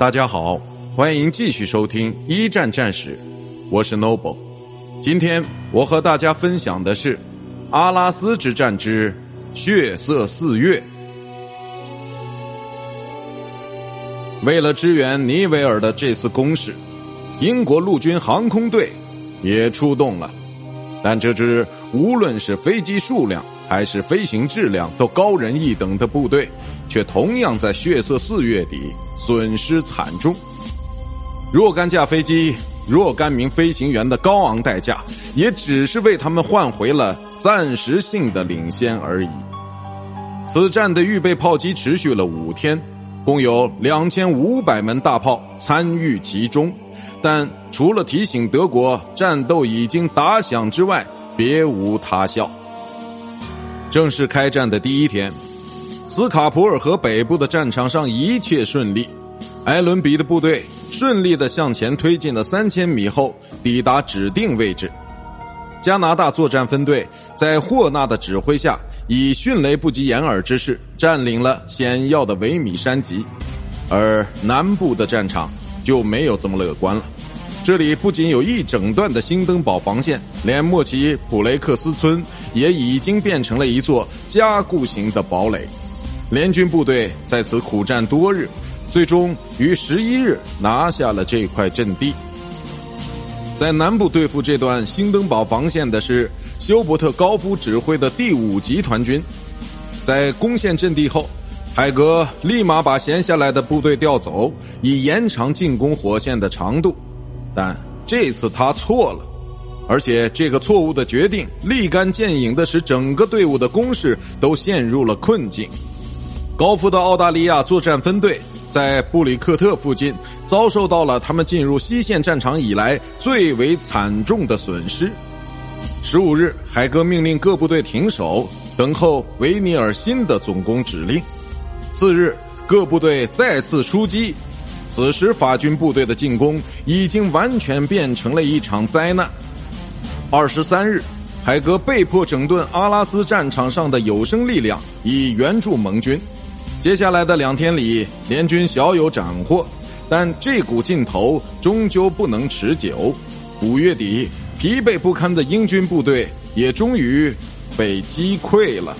大家好，欢迎继续收听一战战史，我是 Noble。今天我和大家分享的是阿拉斯之战之血色四月。为了支援尼维尔的这次攻势，英国陆军航空队也出动了，但这支无论是飞机数量还是飞行质量都高人一等的部队，却同样在血色四月底。损失惨重，若干架飞机、若干名飞行员的高昂代价，也只是为他们换回了暂时性的领先而已。此战的预备炮击持续了五天，共有两千五百门大炮参与其中，但除了提醒德国战斗已经打响之外，别无他效。正式开战的第一天。斯卡普尔河北部的战场上一切顺利，艾伦比的部队顺利的向前推进了三千米后，抵达指定位置。加拿大作战分队在霍纳的指挥下，以迅雷不及掩耳之势占领了险要的维米山脊，而南部的战场就没有这么乐观了。这里不仅有一整段的新登堡防线，连莫奇普雷克斯村也已经变成了一座加固型的堡垒。联军部队在此苦战多日，最终于十一日拿下了这块阵地。在南部对付这段新登堡防线的是休伯特高夫指挥的第五集团军。在攻陷阵地后，海格立马把闲下来的部队调走，以延长进攻火线的长度。但这次他错了，而且这个错误的决定立竿见影的使整个队伍的攻势都陷入了困境。高夫的澳大利亚作战分队在布里克特附近遭受到了他们进入西线战场以来最为惨重的损失。十五日，海格命令各部队停手，等候维尼尔新的总攻指令。次日，各部队再次出击。此时，法军部队的进攻已经完全变成了一场灾难。二十三日，海格被迫整顿阿拉斯战场上的有生力量，以援助盟军。接下来的两天里，联军小有斩获，但这股劲头终究不能持久。五月底，疲惫不堪的英军部队也终于被击溃了。